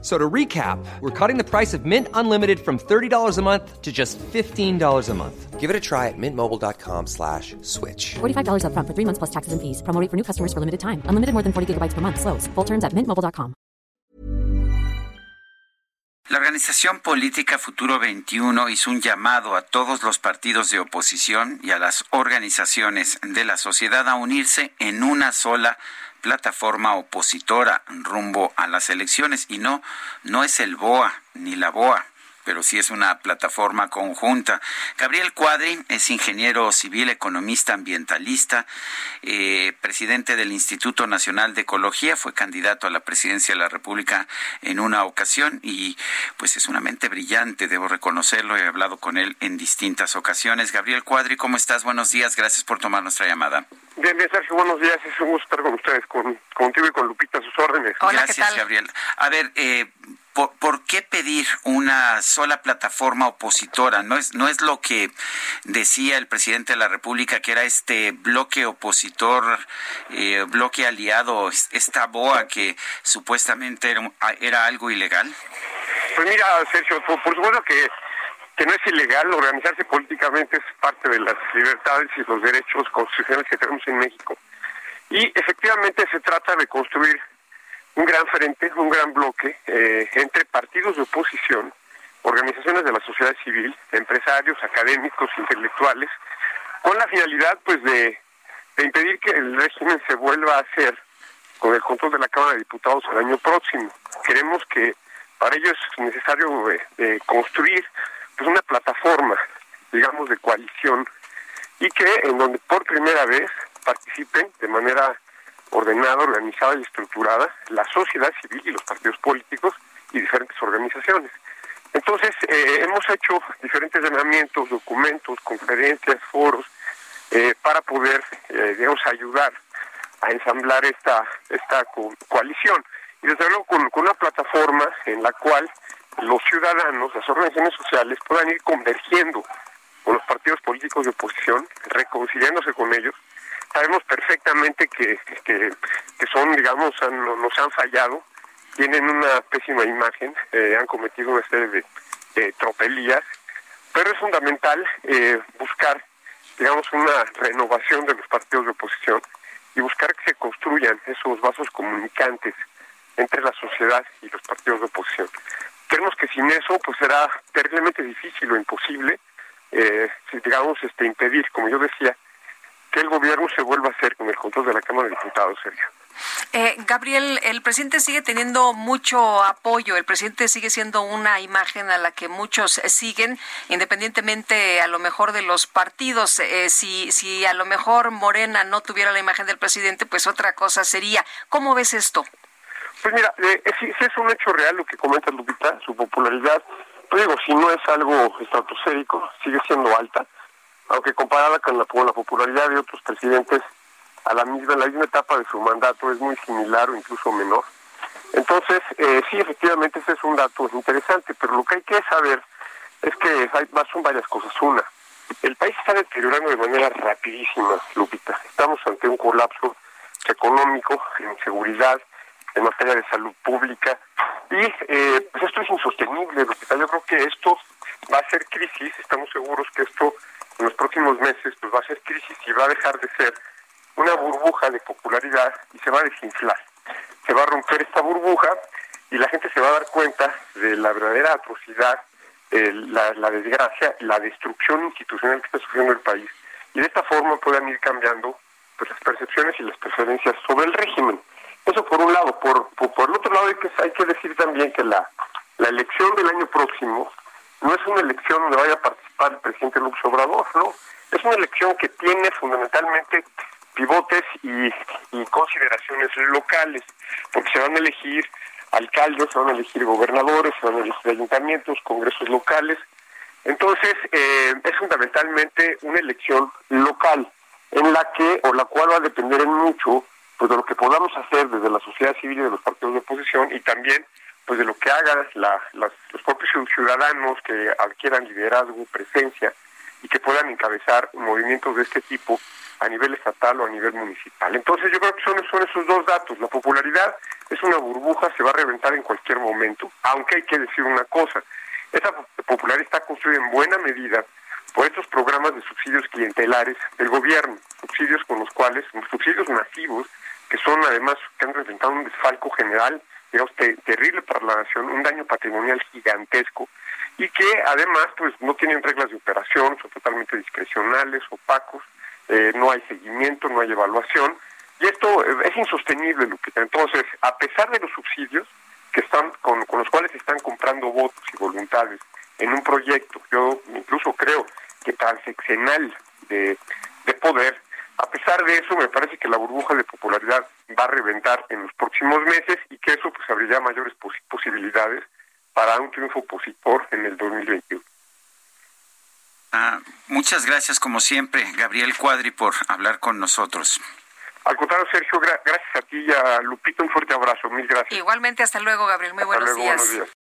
So to recap, we're cutting the price of Mint Unlimited from $30 a month to just $15 a month. Give it a try at mintmobile.com slash switch. $45 up front for three months plus taxes and fees. Promo rate for new customers for limited time. Unlimited more than 40 gigabytes per month. Slows. Full terms at mintmobile.com. La organización política Futuro 21 hizo un llamado a todos los partidos de oposición y a las organizaciones de la sociedad a unirse en una sola plataforma opositora rumbo a las elecciones y no no es el BOA ni la BOA pero sí es una plataforma conjunta. Gabriel Cuadri es ingeniero civil, economista ambientalista, eh, presidente del Instituto Nacional de Ecología, fue candidato a la presidencia de la República en una ocasión y pues es una mente brillante, debo reconocerlo, he hablado con él en distintas ocasiones. Gabriel Cuadri, ¿cómo estás? Buenos días, gracias por tomar nuestra llamada. Bien, bien, Sergio, buenos días. Es un gusto estar con ustedes, con, contigo y con Lupita, a sus órdenes. Hola, Gracias, Gabriel. A ver, eh, ¿por, ¿por, qué pedir una sola plataforma opositora? ¿No es, ¿No es lo que decía el presidente de la República, que era este bloque opositor, eh, bloque aliado, esta BOA que supuestamente era, algo ilegal? Pues mira, Sergio, por, por supuesto que que no es ilegal, organizarse políticamente es parte de las libertades y los derechos constitucionales que tenemos en México. Y efectivamente se trata de construir un gran frente, un gran bloque eh, entre partidos de oposición, organizaciones de la sociedad civil, empresarios, académicos, intelectuales, con la finalidad pues de, impedir que el régimen se vuelva a hacer con el control de la Cámara de Diputados el año próximo. Queremos que para ello es necesario eh, construir pues una plataforma, digamos, de coalición y que en donde por primera vez participen de manera ordenada, organizada y estructurada la sociedad civil y los partidos políticos y diferentes organizaciones. Entonces, eh, hemos hecho diferentes llamamientos, documentos, conferencias, foros, eh, para poder, eh, digamos, ayudar a ensamblar esta, esta coalición. Y desde luego con, con una plataforma en la cual los ciudadanos, las organizaciones sociales puedan ir convergiendo con los partidos políticos de oposición, reconciliándose con ellos. Sabemos perfectamente que, que, son, digamos, nos han fallado, tienen una pésima imagen, eh, han cometido una serie de, tropelías, pero es fundamental eh, buscar, digamos, una renovación de los partidos de oposición y buscar que se construyan esos vasos comunicantes entre la sociedad y los partidos de oposición. Creemos que sin eso pues será terriblemente difícil o imposible, eh, digamos, este, impedir, como yo decía, que el gobierno se vuelva a hacer con el control de la Cámara de Diputados, Sergio. Eh, Gabriel, el presidente sigue teniendo mucho apoyo, el presidente sigue siendo una imagen a la que muchos siguen, independientemente a lo mejor de los partidos. Eh, si, si a lo mejor Morena no tuviera la imagen del presidente, pues otra cosa sería. ¿Cómo ves esto? Pues mira, eh, si, es un hecho real lo que comenta Lupita, su popularidad, pues digo, si no es algo estratosférico, sigue siendo alta, aunque comparada con la, popularidad de otros presidentes a la misma, la misma etapa de su mandato es muy similar o incluso menor. Entonces, eh, sí, efectivamente ese es un dato interesante, pero lo que hay que saber es que hay, son varias cosas. Una, el país está deteriorando de manera rapidísima, Lupita. Estamos ante un colapso económico, en seguridad, en materia de salud pública. Y eh, pues esto es insostenible, Yo creo que esto va a ser crisis, estamos seguros que esto en los próximos meses pues va a ser crisis y va a dejar de ser una burbuja de popularidad y se va a desinflar. Se va a romper esta burbuja y la gente se va a dar cuenta de la verdadera atrocidad, la, la desgracia, la destrucción institucional que está sufriendo el país. Y de esta forma puedan ir cambiando pues las percepciones y las preferencias sobre el régimen. Eso por un lado. Por, por, el otro lado hay que, hay que decir también que la, la elección del año próximo no es una elección donde vaya a participar el presidente López Obrador, ¿no? Es una elección que tiene fundamentalmente pivotes y, consideraciones locales, porque se van a elegir alcaldes, se van a elegir gobernadores, se van a elegir ayuntamientos, congresos locales. Entonces, eh, es fundamentalmente una elección local, en la que, o la cual va a depender en mucho pues de lo que podamos hacer desde la sociedad civil y de los partidos de oposición y también pues de lo que hagan los propios ciudadanos que adquieran liderazgo, presencia y que puedan encabezar movimientos de este tipo a nivel estatal o a nivel municipal. Entonces yo creo que son, son esos dos datos. La popularidad es una burbuja, se va a reventar en cualquier momento, aunque hay que decir una cosa, esa popularidad está construida en buena medida por estos programas de subsidios clientelares del gobierno, subsidios con los cuales, subsidios masivos, que son además, que han representado un desfalco general, digamos, terrible para la nación, un daño patrimonial gigantesco, y que además pues no tienen reglas de operación, son totalmente discrecionales, opacos, eh, no hay seguimiento, no hay evaluación, y esto eh, es insostenible, Lupita. Entonces, a pesar de los subsidios que están con, con los cuales están comprando votos y voluntades en un proyecto, yo incluso creo que transeccional de, de poder, pesar de eso, me parece que la burbuja de popularidad va a reventar en los próximos meses y que eso pues abriría mayores posibilidades para un triunfo opositor en el 2021. Ah, muchas gracias, como siempre, Gabriel Cuadri, por hablar con nosotros. Al contrario, Sergio, gracias a ti y a Lupito, un fuerte abrazo. Mil gracias. Igualmente, hasta luego, Gabriel. Muy buenos, días. buenos días.